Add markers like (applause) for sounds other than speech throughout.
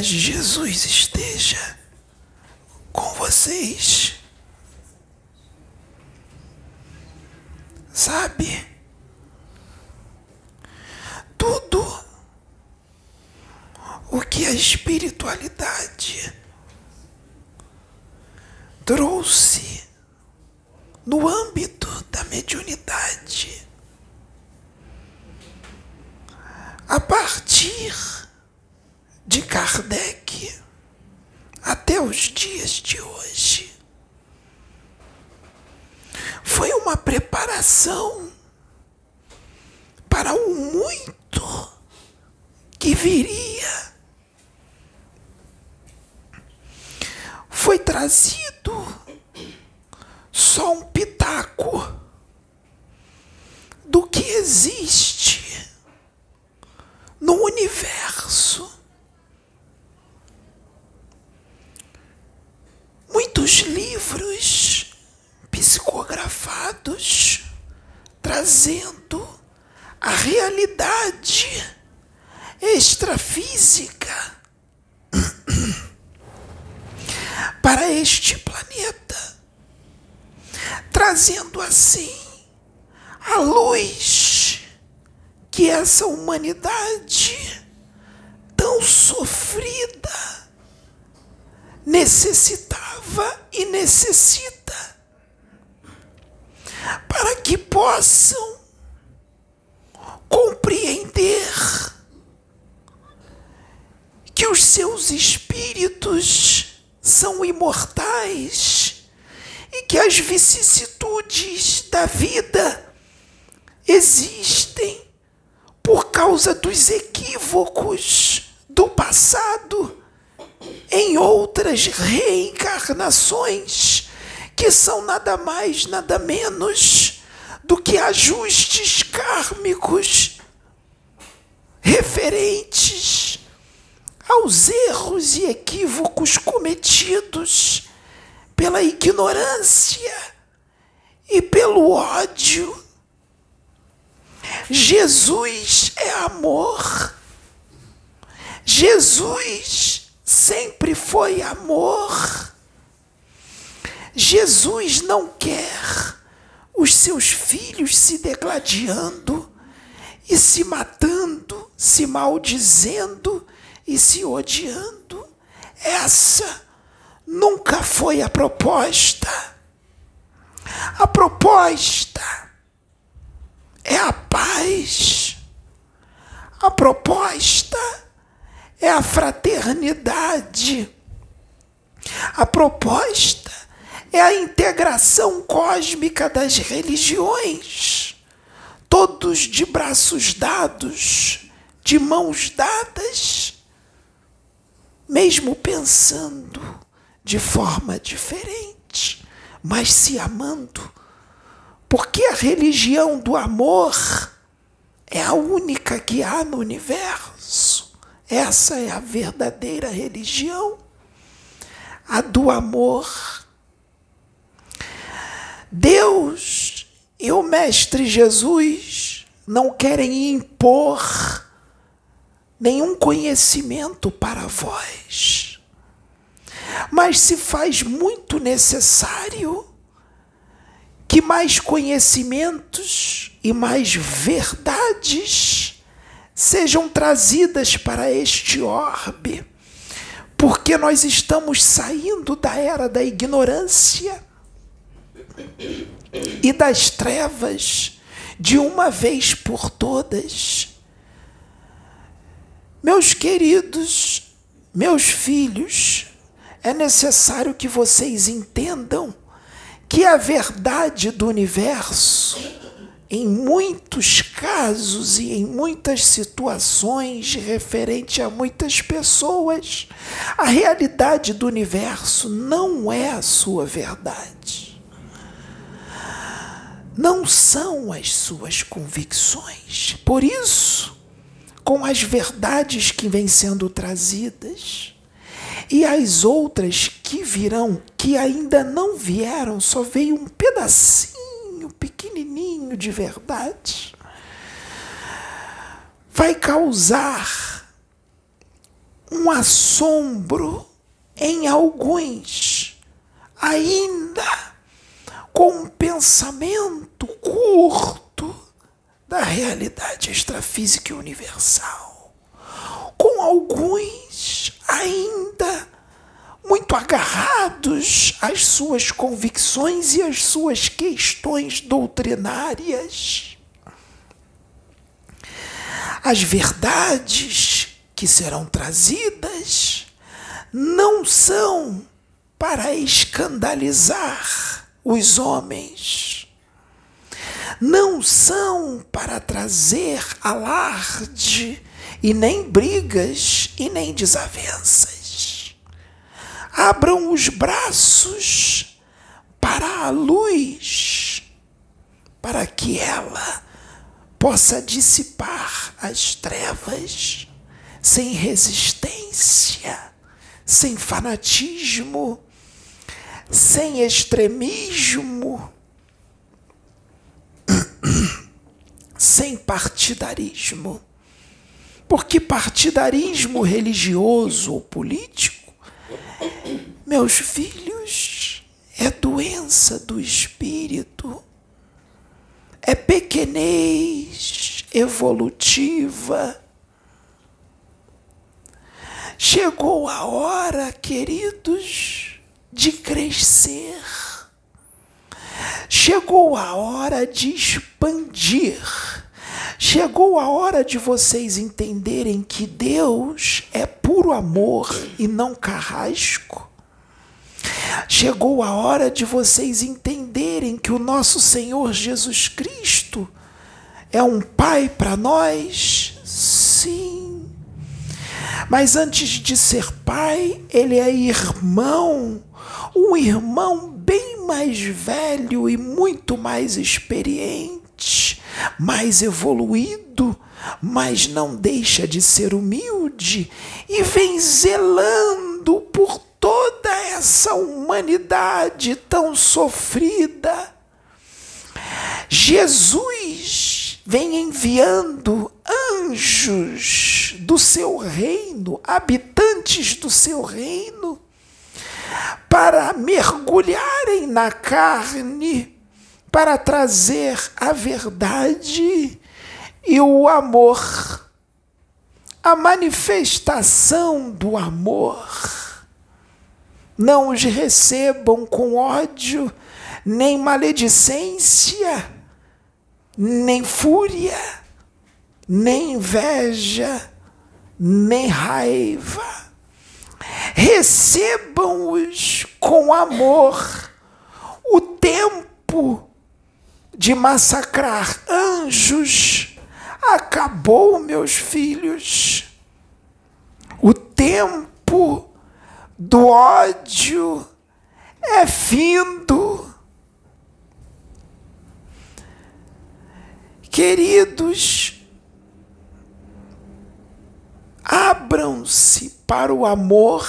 paz de Jesus esteja com vocês. Sabe? Tudo o que a espiritualidade trouxe no âmbito da mediunidade. A partir de Kardec até os dias de hoje, foi uma preparação para o muito que viria. Foi trazido só um pitaco do que existe no universo. Muitos livros psicografados trazendo a realidade extrafísica (coughs) para este planeta, trazendo assim a luz que essa humanidade tão sofrida necessitava e necessita para que possam compreender que os seus espíritos são imortais e que as vicissitudes da vida existem por causa dos equívocos do passado em outras reencarnações que são nada mais, nada menos do que ajustes kármicos referentes aos erros e equívocos cometidos pela ignorância e pelo ódio. Jesus é amor. Jesus sempre foi amor. Jesus não quer os seus filhos se degladiando e se matando, se maldizendo e se odiando. Essa nunca foi a proposta. A proposta é a paz. A proposta é a fraternidade. A proposta é a integração cósmica das religiões, todos de braços dados, de mãos dadas mesmo pensando de forma diferente, mas se amando, porque a religião do amor é a única que há no universo. Essa é a verdadeira religião, a do amor. Deus e o Mestre Jesus não querem impor nenhum conhecimento para vós. Mas se faz muito necessário que mais conhecimentos e mais verdades sejam trazidas para este orbe, porque nós estamos saindo da era da ignorância e das trevas de uma vez por todas meus queridos, meus filhos, é necessário que vocês entendam que a verdade do universo, em muitos casos e em muitas situações referente a muitas pessoas, a realidade do universo não é a sua verdade. Não são as suas convicções. Por isso, com as verdades que vêm sendo trazidas e as outras que virão, que ainda não vieram, só veio um pedacinho pequenininho de verdade, vai causar um assombro em alguns, ainda com um pensamento curto da realidade extrafísica e universal. Com alguns ainda muito agarrados às suas convicções e às suas questões doutrinárias. As verdades que serão trazidas não são para escandalizar os homens, não são para trazer alarde e nem brigas e nem desavenças. Abram os braços para a luz, para que ela possa dissipar as trevas sem resistência, sem fanatismo, sem extremismo, (clears throat) sem partidarismo. Porque partidarismo religioso ou político, meus filhos, é doença do espírito, é pequenez evolutiva Chegou a hora, queridos, de crescer. Chegou a hora de expandir. Chegou a hora de vocês entenderem que Deus é puro amor e não carrasco. Chegou a hora de vocês entenderem que o nosso Senhor Jesus Cristo é um Pai para nós? Sim mas antes de ser pai, ele é irmão, um irmão bem mais velho e muito mais experiente, mais evoluído, mas não deixa de ser humilde e vem zelando por toda essa humanidade tão sofrida. Jesus vem enviando anjos do seu reino, habitantes do seu reino, para mergulharem na carne, para trazer a verdade e o amor, a manifestação do amor. Não os recebam com ódio, nem maledicência, nem fúria nem inveja, nem raiva. Recebam-os com amor. O tempo de massacrar anjos acabou, meus filhos. O tempo do ódio é findo. Queridos, Abram-se para o amor,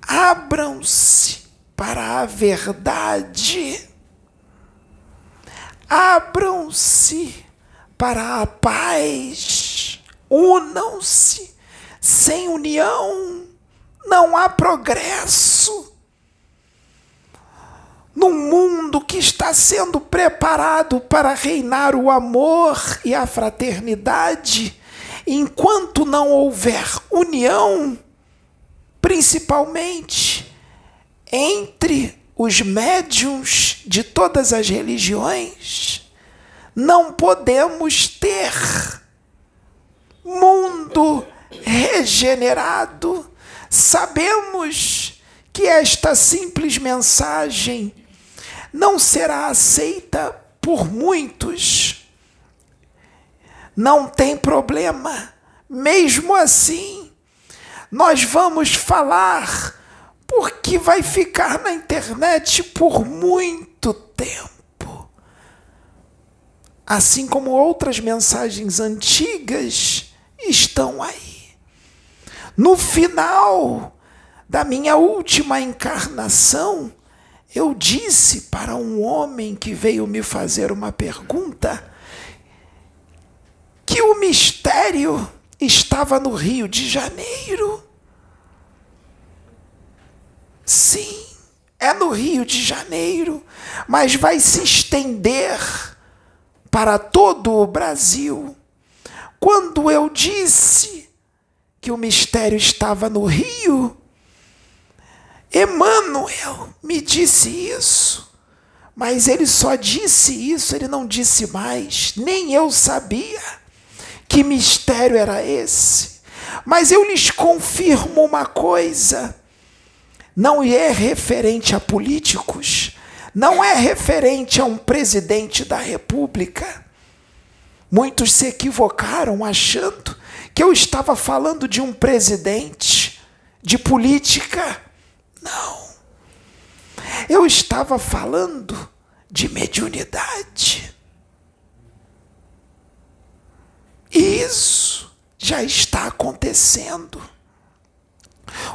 abram-se para a verdade, abram-se para a paz, unam-se. Sem união não há progresso. Num mundo que está sendo preparado para reinar o amor e a fraternidade, enquanto não houver união, principalmente entre os médiums de todas as religiões, não podemos ter mundo regenerado. Sabemos que esta simples mensagem não será aceita por muitos não tem problema. Mesmo assim, nós vamos falar porque vai ficar na internet por muito tempo. Assim como outras mensagens antigas estão aí. No final da minha última encarnação, eu disse para um homem que veio me fazer uma pergunta que o mistério estava no Rio de Janeiro. Sim, é no Rio de Janeiro, mas vai se estender para todo o Brasil. Quando eu disse que o mistério estava no Rio, Emmanuel me disse isso. Mas ele só disse isso, ele não disse mais. Nem eu sabia que mistério era esse. Mas eu lhes confirmo uma coisa: não é referente a políticos, não é referente a um presidente da República. Muitos se equivocaram achando que eu estava falando de um presidente, de política. Não. Eu estava falando de mediunidade. Isso já está acontecendo.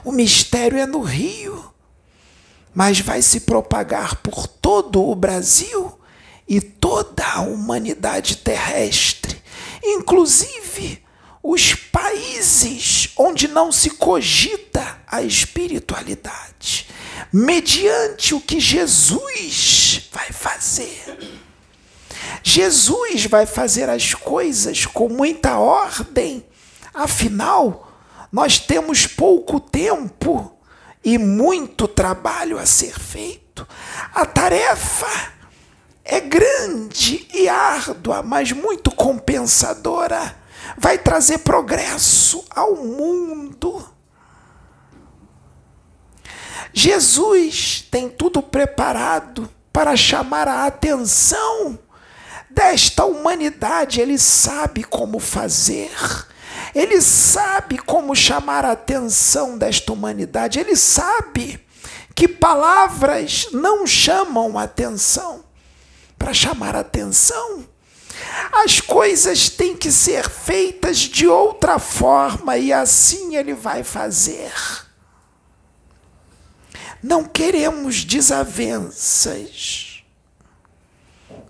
O mistério é no Rio, mas vai se propagar por todo o Brasil e toda a humanidade terrestre, inclusive os países onde não se cogita a espiritualidade, mediante o que Jesus vai fazer. Jesus vai fazer as coisas com muita ordem, afinal, nós temos pouco tempo e muito trabalho a ser feito. A tarefa é grande e árdua, mas muito compensadora vai trazer progresso ao mundo. Jesus tem tudo preparado para chamar a atenção desta humanidade, ele sabe como fazer. Ele sabe como chamar a atenção desta humanidade, ele sabe que palavras não chamam atenção. Para chamar atenção, as coisas têm que ser feitas de outra forma e assim ele vai fazer. Não queremos desavenças.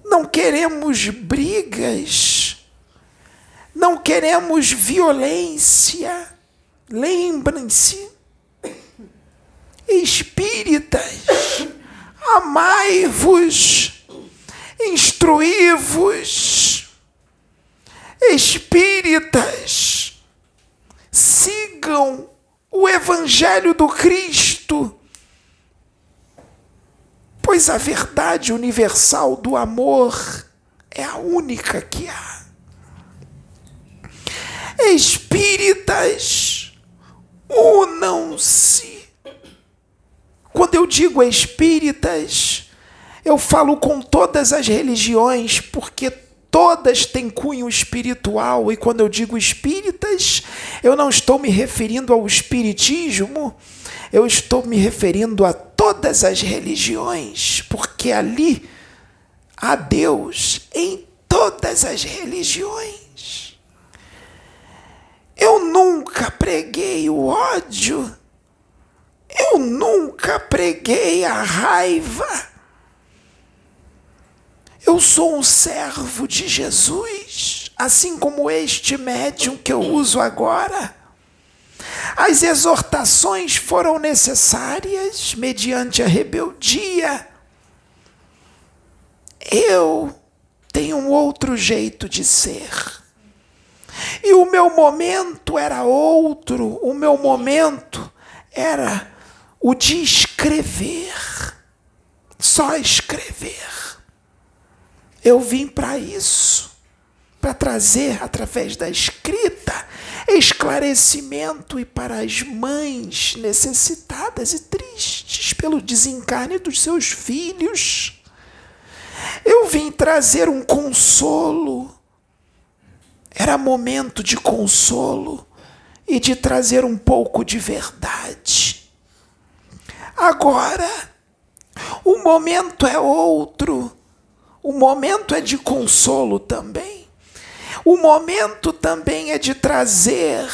Não queremos brigas. Não queremos violência. Lembrem-se, espíritas, amai-vos, instruí-vos espíritas, sigam o Evangelho do Cristo, pois a verdade universal do amor é a única que há. Espíritas, unam-se. Quando eu digo espíritas, eu falo com todas as religiões, porque todas têm cunho espiritual, e quando eu digo espíritas, eu não estou me referindo ao espiritismo, eu estou me referindo a todas as religiões, porque ali há Deus em todas as religiões. Eu nunca preguei o ódio, eu nunca preguei a raiva. Eu sou um servo de Jesus, assim como este médium que eu uso agora. As exortações foram necessárias mediante a rebeldia. Eu tenho um outro jeito de ser. E o meu momento era outro, o meu momento era o de escrever, só escrever. Eu vim para isso, para trazer através da escrita esclarecimento e para as mães necessitadas e tristes pelo desencarne dos seus filhos. Eu vim trazer um consolo. Era momento de consolo e de trazer um pouco de verdade. Agora, o momento é outro o momento é de consolo também. O momento também é de trazer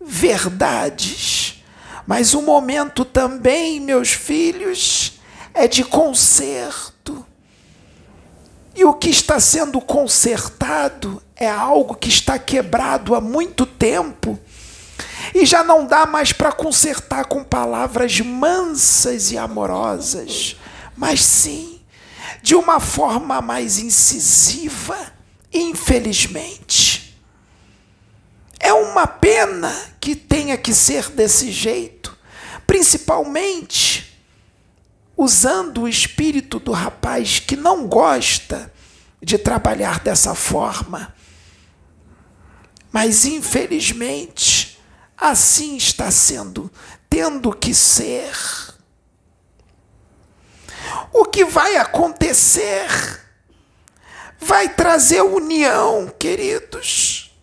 verdades. Mas o momento também, meus filhos, é de conserto. E o que está sendo consertado é algo que está quebrado há muito tempo e já não dá mais para consertar com palavras mansas e amorosas, mas sim de uma forma mais incisiva, infelizmente. É uma pena que tenha que ser desse jeito, principalmente usando o espírito do rapaz que não gosta de trabalhar dessa forma. Mas infelizmente, assim está sendo, tendo que ser. O que vai acontecer vai trazer união, queridos.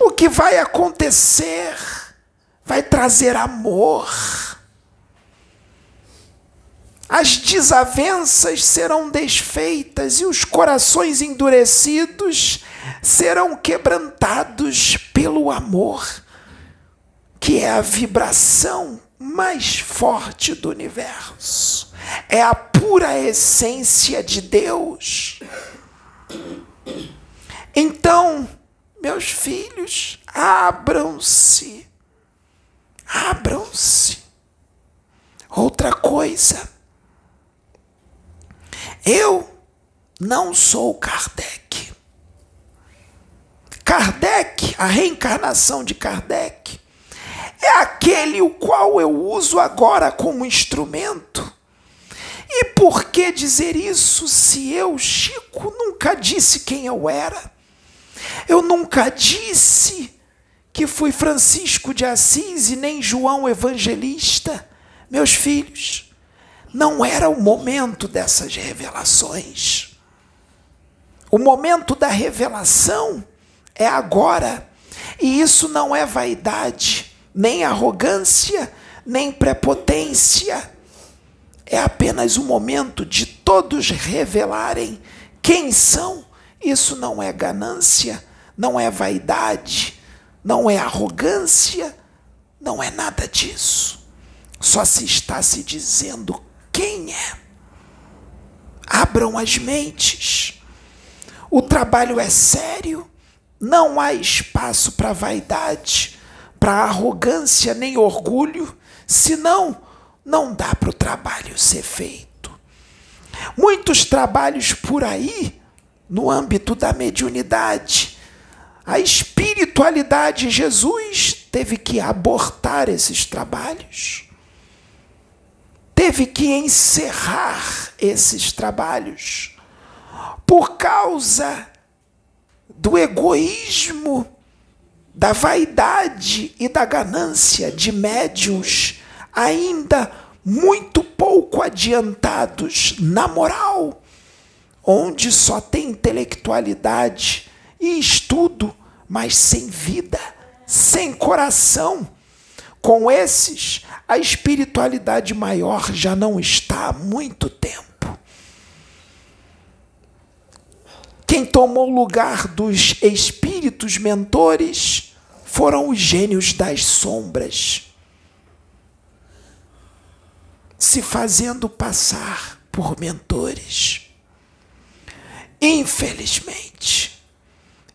O que vai acontecer vai trazer amor. As desavenças serão desfeitas e os corações endurecidos serão quebrantados pelo amor, que é a vibração mais forte do universo. É a pura essência de Deus. Então, meus filhos, abram-se. Abram-se. Outra coisa. Eu não sou Kardec. Kardec, a reencarnação de Kardec, é aquele o qual eu uso agora como instrumento. E por que dizer isso se eu, Chico, nunca disse quem eu era? Eu nunca disse que fui Francisco de Assis e nem João Evangelista, meus filhos. Não era o momento dessas revelações. O momento da revelação é agora. E isso não é vaidade, nem arrogância, nem prepotência. É apenas o momento de todos revelarem quem são. Isso não é ganância, não é vaidade, não é arrogância, não é nada disso. Só se está se dizendo quem é. Abram as mentes. O trabalho é sério, não há espaço para vaidade, para arrogância nem orgulho, senão não dá para o trabalho ser feito. Muitos trabalhos por aí, no âmbito da mediunidade, a espiritualidade Jesus teve que abortar esses trabalhos. Teve que encerrar esses trabalhos por causa do egoísmo, da vaidade e da ganância de médiuns ainda muito pouco adiantados na moral, onde só tem intelectualidade e estudo, mas sem vida, sem coração. Com esses, a espiritualidade maior já não está há muito tempo. Quem tomou o lugar dos espíritos mentores foram os gênios das sombras, se fazendo passar por mentores. Infelizmente.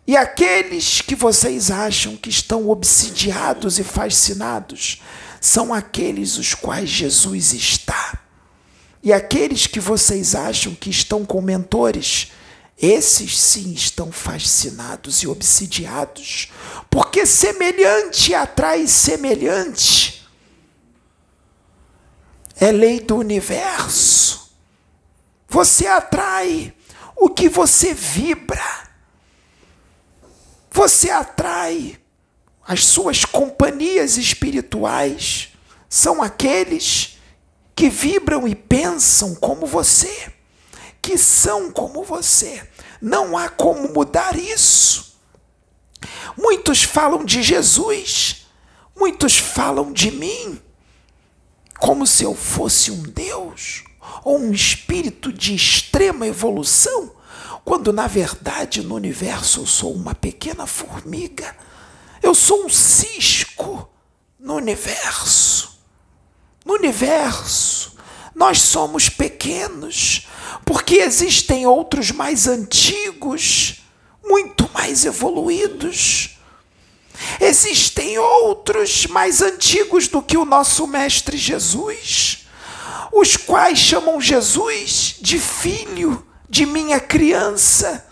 E aqueles que vocês acham que estão obsidiados e fascinados são aqueles os quais Jesus está. E aqueles que vocês acham que estão com mentores esses sim estão fascinados e obsidiados, porque semelhante atrai semelhante. É lei do universo. Você atrai o que você vibra. Você atrai as suas companhias espirituais. São aqueles que vibram e pensam como você que são como você. Não há como mudar isso. Muitos falam de Jesus, muitos falam de mim, como se eu fosse um Deus ou um espírito de extrema evolução, quando na verdade no universo eu sou uma pequena formiga. Eu sou um cisco no universo. No universo nós somos pequenos, porque existem outros mais antigos, muito mais evoluídos. Existem outros mais antigos do que o nosso Mestre Jesus, os quais chamam Jesus de filho, de minha criança.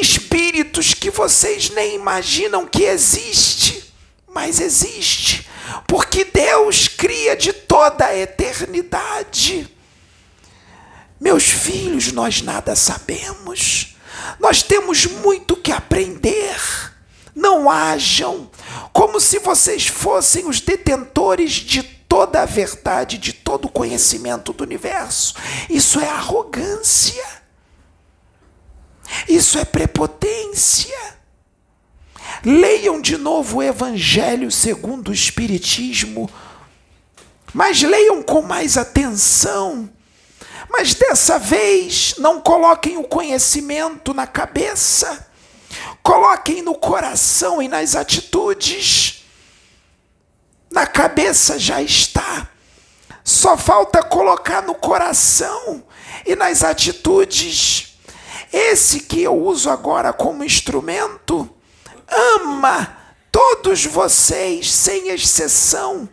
Espíritos que vocês nem imaginam que existe, mas existe porque Deus cria de toda a eternidade. Meus filhos, nós nada sabemos, nós temos muito que aprender. Não hajam como se vocês fossem os detentores de toda a verdade, de todo o conhecimento do universo. Isso é arrogância. Isso é prepotência. Leiam de novo o Evangelho segundo o Espiritismo, mas leiam com mais atenção. Mas dessa vez, não coloquem o conhecimento na cabeça, coloquem no coração e nas atitudes. Na cabeça já está, só falta colocar no coração e nas atitudes. Esse que eu uso agora como instrumento ama todos vocês, sem exceção.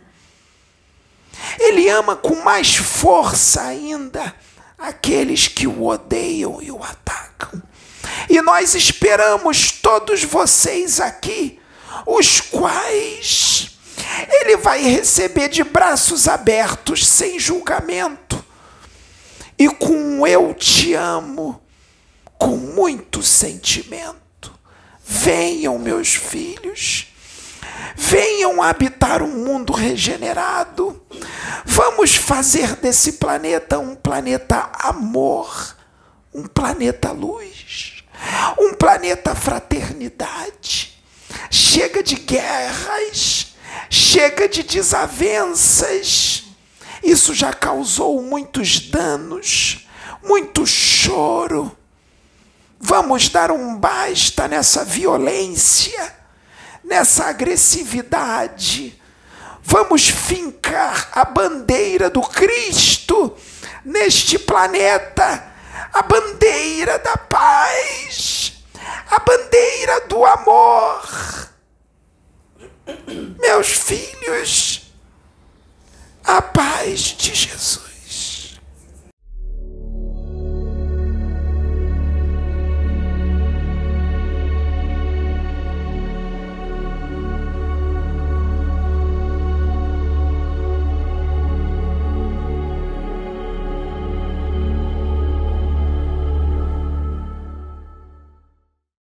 Ele ama com mais força ainda aqueles que o odeiam e o atacam. E nós esperamos todos vocês aqui, os quais ele vai receber de braços abertos, sem julgamento, e com eu te amo, com muito sentimento. Venham, meus filhos, venham habitar um mundo regenerado. Vamos fazer desse planeta um planeta amor, um planeta luz, um planeta fraternidade. Chega de guerras, chega de desavenças. Isso já causou muitos danos, muito choro Vamos dar um basta nessa violência, nessa agressividade. Vamos fincar a bandeira do Cristo neste planeta, a bandeira da paz, a bandeira do amor. Meus filhos, a paz de Jesus.